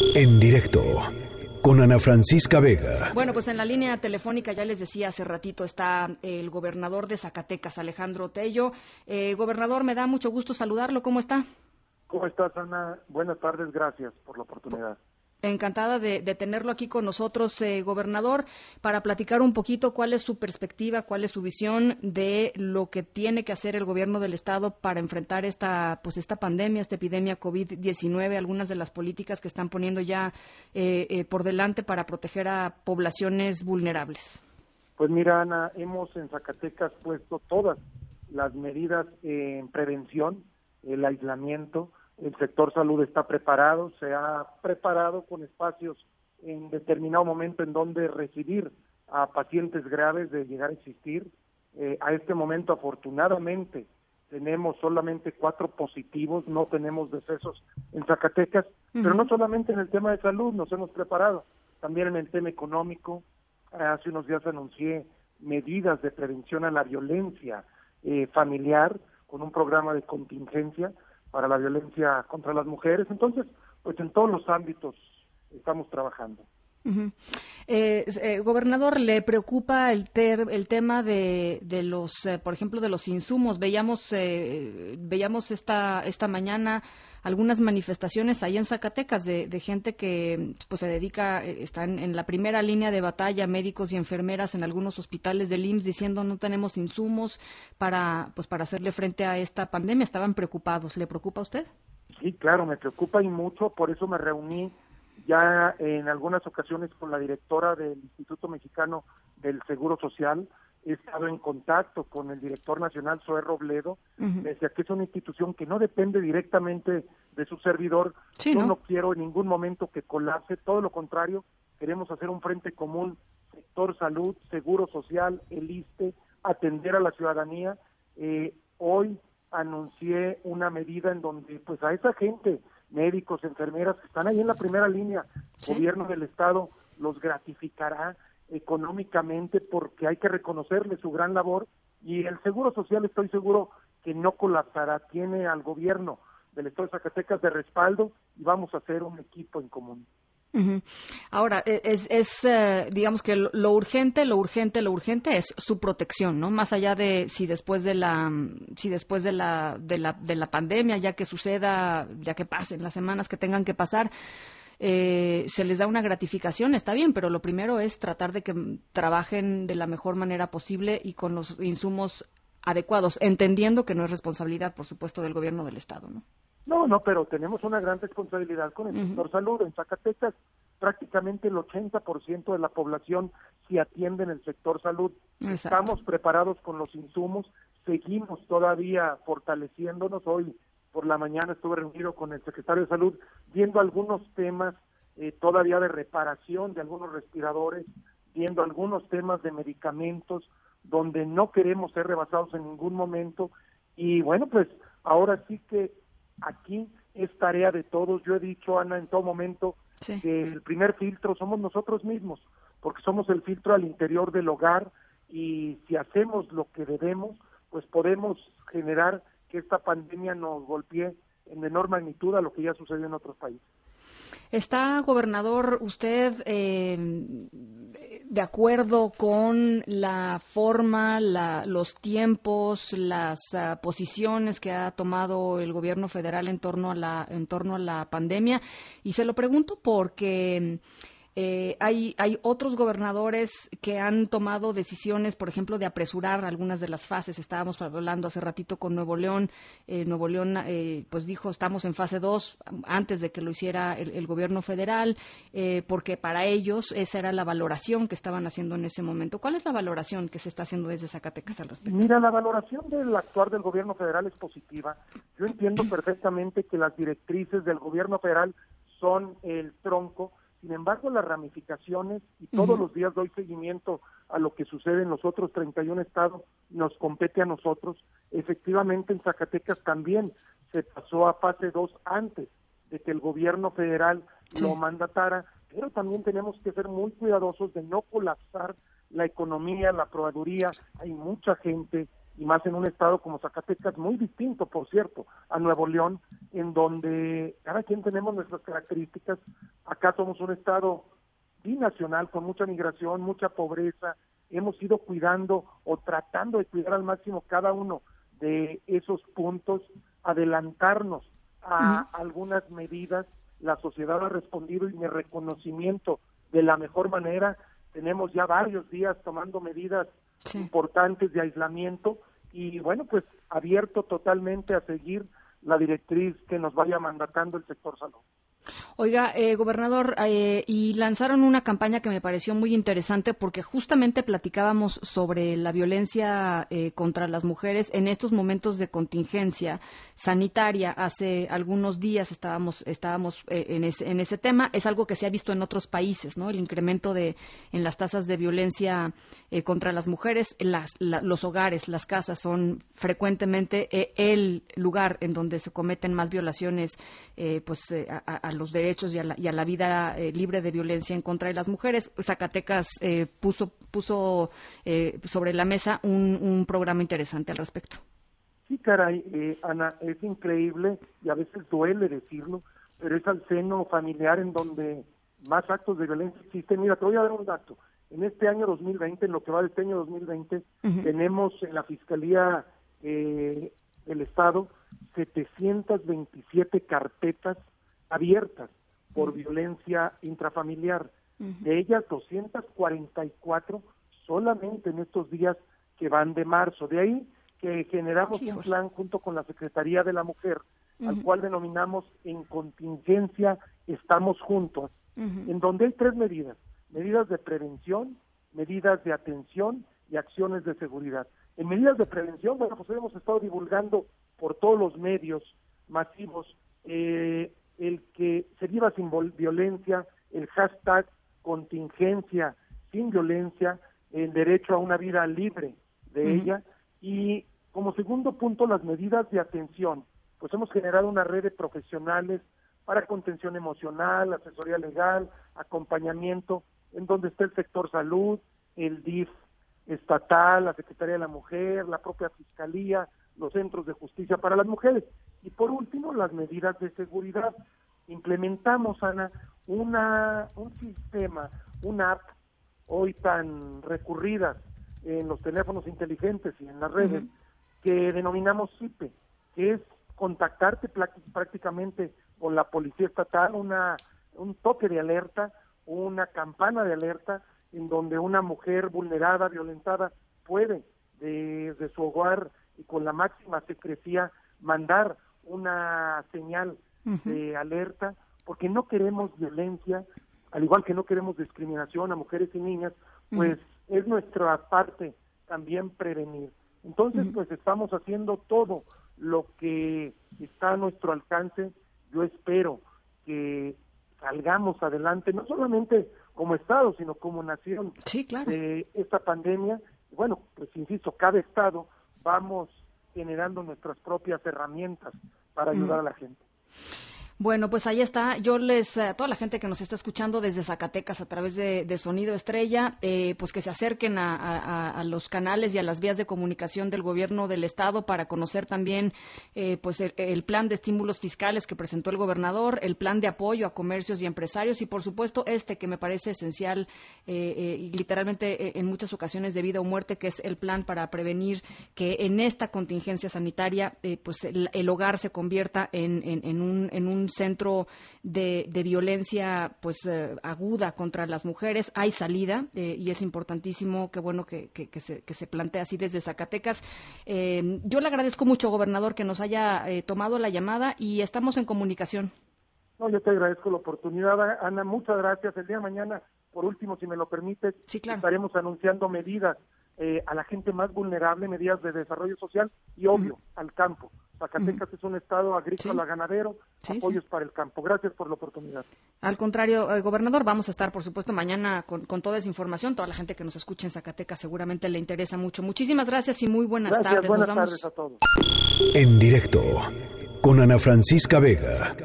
En directo con Ana Francisca Vega. Bueno, pues en la línea telefónica ya les decía hace ratito está el gobernador de Zacatecas, Alejandro Tello. Eh, gobernador, me da mucho gusto saludarlo. ¿Cómo está? ¿Cómo estás, Ana? Buenas tardes, gracias por la oportunidad. Encantada de, tenerlo aquí con nosotros, eh, gobernador, para platicar un poquito cuál es su perspectiva, cuál es su visión de lo que tiene que hacer el gobierno del estado para enfrentar esta, pues esta pandemia, esta epidemia COVID-19, algunas de las políticas que están poniendo ya eh, eh, por delante para proteger a poblaciones vulnerables. Pues mira, Ana, hemos en Zacatecas puesto todas las medidas en prevención, el aislamiento, el sector salud está preparado, se ha preparado con espacios en determinado momento en donde recibir a pacientes graves de llegar a existir. Eh, a este momento, afortunadamente, tenemos solamente cuatro positivos, no tenemos decesos en Zacatecas, pero no solamente en el tema de salud nos hemos preparado, también en el tema económico. Hace unos días anuncié medidas de prevención a la violencia eh, familiar con un programa de contingencia para la violencia contra las mujeres. Entonces, pues en todos los ámbitos estamos trabajando. Eh, eh, gobernador, ¿le preocupa el, el tema de, de los, eh, por ejemplo, de los insumos? Veíamos, veíamos esta, esta mañana algunas manifestaciones ahí en Zacatecas de, gente que pues se dedica, están en la primera línea de batalla, médicos y enfermeras en algunos hospitales del IMSS diciendo no tenemos insumos para, pues para hacerle frente a esta pandemia. Estaban preocupados. ¿Le preocupa a usted? Sí, claro, me preocupa y mucho. Por eso me reuní ya en algunas ocasiones con la directora del Instituto Mexicano del Seguro Social, he estado en contacto con el director nacional, Zoé Robledo, decía que es una institución que no depende directamente de su servidor. Yo ¿no? quiero en ningún momento que colapse, todo lo contrario, queremos hacer un frente común, sector salud, seguro social, el ISTE, atender a la ciudadanía. Eh, hoy anuncié una medida en donde pues a esa gente médicos, enfermeras que están ahí en la primera línea. El gobierno del Estado los gratificará económicamente porque hay que reconocerle su gran labor y el Seguro Social estoy seguro que no colapsará, tiene al gobierno del Estado de Zacatecas de respaldo y vamos a hacer un equipo en común. Ahora, e, es, es eh, digamos que lo, urgente, lo urgente, lo urgente es su protección, ¿no? Más allá de si después de la, si después de la, de la, de la pandemia, ya que suceda, ya que pasen las semanas que tengan que pasar, eh, se les da una gratificación, está bien, pero lo primero es tratar de que trabajen de la mejor manera posible y con los insumos adecuados, entendiendo que no es responsabilidad, por supuesto, del gobierno del Estado, ¿no? No, no, pero tenemos una gran responsabilidad con el sector salud. En Zacatecas prácticamente el 80% de la población se atiende en el sector salud. Estamos preparados con los insumos, seguimos todavía fortaleciéndonos. Hoy por la mañana estuve reunido con el secretario de salud viendo algunos temas eh, todavía de reparación de algunos respiradores, viendo algunos temas de medicamentos donde no queremos ser rebasados en ningún momento. Y bueno, pues ahora sí que aquí es tarea de todos. Yo he dicho, Ana, en todo momento que el primer filtro somos nosotros mismos, porque somos el filtro al interior del hogar y si hacemos lo que debemos, pues podemos generar que esta pandemia nos golpee en menor magnitud a lo que ya sucedió en otros países. ¿Está, gobernador, usted eh, de acuerdo con la forma, los tiempos, las ah, posiciones que ha tomado el gobierno federal en torno a la, en torno a la pandemia? Y se lo pregunto porque eh, hay, hay otros gobernadores que han tomado decisiones, por ejemplo, de apresurar algunas de las fases. Estábamos hablando hace ratito con Nuevo León. Eh, Nuevo León, eh, pues dijo, estamos en fase 2 antes de que lo hiciera el, gobierno federal, porque para ellos esa era la valoración que estaban haciendo en ese momento. ¿Cuál es la valoración que se está haciendo desde Zacatecas al respecto? Mira, la valoración del actuar del gobierno federal es positiva. Yo entiendo perfectamente que las directrices del gobierno federal son el tronco sin embargo, las ramificaciones, y todos los días doy seguimiento a lo que sucede en los otros 31 estados, nos compete a nosotros. Efectivamente, en Zacatecas también se pasó a fase 2 antes de que el gobierno federal lo mandatara, pero también tenemos que ser muy cuidadosos de no colapsar la economía, la proveeduría. Hay mucha gente y más en un estado como Zacatecas, muy distinto, por cierto, a Nuevo León, en donde cada quien tenemos nuestras características. Acá somos un estado binacional, con mucha migración, mucha pobreza. Hemos ido cuidando o tratando de cuidar al máximo cada uno de esos puntos, adelantarnos a algunas medidas. La sociedad ha respondido y mi reconocimiento de la mejor manera. Tenemos ya varios días tomando medidas importantes de aislamiento y bueno, pues abierto totalmente a seguir la directriz que nos vaya mandatando el sector salud. Oiga, eh, gobernador, eh, y lanzaron una campaña que me pareció muy interesante porque justamente platicábamos sobre la violencia eh, contra las mujeres en estos momentos de contingencia sanitaria. Hace algunos días estábamos, estábamos en, ese, en ese tema. Es algo que se ha visto en otros países, ¿no? El incremento de en las tasas de violencia contra las mujeres. Las, los hogares, las casas son frecuentemente el lugar en donde se cometen más violaciones, pues a, los derechos y a la, vida eh, libre de violencia en contra de las mujeres. Zacatecas eh, puso, puso eh, sobre la mesa un, un, programa interesante al respecto. Sí, caray, Ana, es increíble y a veces duele decirlo, pero es al seno familiar en donde más actos de violencia existen. Mira, te voy a dar un dato. En este año 2020, en lo que va de este año 2020, tenemos en la Fiscalía del Estado 727 carpetas abiertas por violencia intrafamiliar. De ellas, 244 solamente en estos días que van de marzo. De ahí que generamos un plan junto con la Secretaría de la Mujer, al cual denominamos en contingencia estamos juntos, en donde hay tres medidas, medidas de prevención, medidas de atención y acciones de seguridad. En medidas de prevención, bueno, pues hemos estado divulgando por todos los medios masivos eh, el que se viva sin violencia, el hashtag contingencia sin violencia, el derecho a una vida libre de ella y como segundo punto las medidas de atención. Pues hemos generado una red de profesionales para contención emocional, asesoría legal, acompañamiento, en donde está el sector salud, el DIF estatal, la Secretaría de la Mujer, la propia Fiscalía, los centros de justicia para las mujeres. Y por último, las medidas de seguridad. Implementamos, Ana, una, un sistema, una app hoy tan recurrida en los teléfonos inteligentes y en las redes, que denominamos CIPE, que es contactarte prácticamente con la policía estatal, una, un toque de alerta, una campana de alerta en donde una mujer vulnerada, violentada, puede desde su hogar y con la máxima secrecía mandar una señal de alerta, porque no queremos violencia, al igual que no queremos discriminación a mujeres y niñas, pues es nuestra parte también prevenir. Entonces, pues estamos haciendo todo lo que está a nuestro alcance. Yo espero que salgamos adelante, no solamente como Estado, sino como nación de esta pandemia. Bueno, pues insisto, cada Estado vamos generando nuestras propias herramientas para ayudar a la gente. Bueno, pues ahí está. Yo les, a toda la gente que nos está escuchando desde Zacatecas a través de, Sonido Estrella, eh, pues que se acerquen a, los canales y a las vías de comunicación del gobierno del estado para conocer también, eh, pues el, plan de estímulos fiscales que presentó el gobernador, el plan de apoyo a comercios y empresarios y por supuesto este que me parece esencial eh, y literalmente en muchas ocasiones de vida o muerte, que es el plan para prevenir que en esta contingencia sanitaria, pues el, hogar se convierta en un, en un centro de, violencia pues eh, aguda contra las mujeres. Hay salida eh, y es importantísimo, qué bueno que, se, que se plantea así desde Zacatecas. Eh, yo le agradezco mucho, gobernador, que nos haya tomado la llamada y estamos en comunicación. No, yo te agradezco la oportunidad, Ana. Muchas gracias. El día de mañana, por último, si me lo permites, estaremos anunciando medidas a la gente más vulnerable, medidas de desarrollo social y, obvio, al campo. Zacatecas es un estado agrícola, ganadero, apoyos para el campo. Gracias por la oportunidad. Al contrario, eh, gobernador, vamos a estar, por supuesto, mañana con, toda esa información. Toda la gente que nos escucha en Zacatecas seguramente le interesa mucho. Muchísimas gracias y muy buenas tardes. Buenas tardes a todos. En directo con Ana Francisca Vega.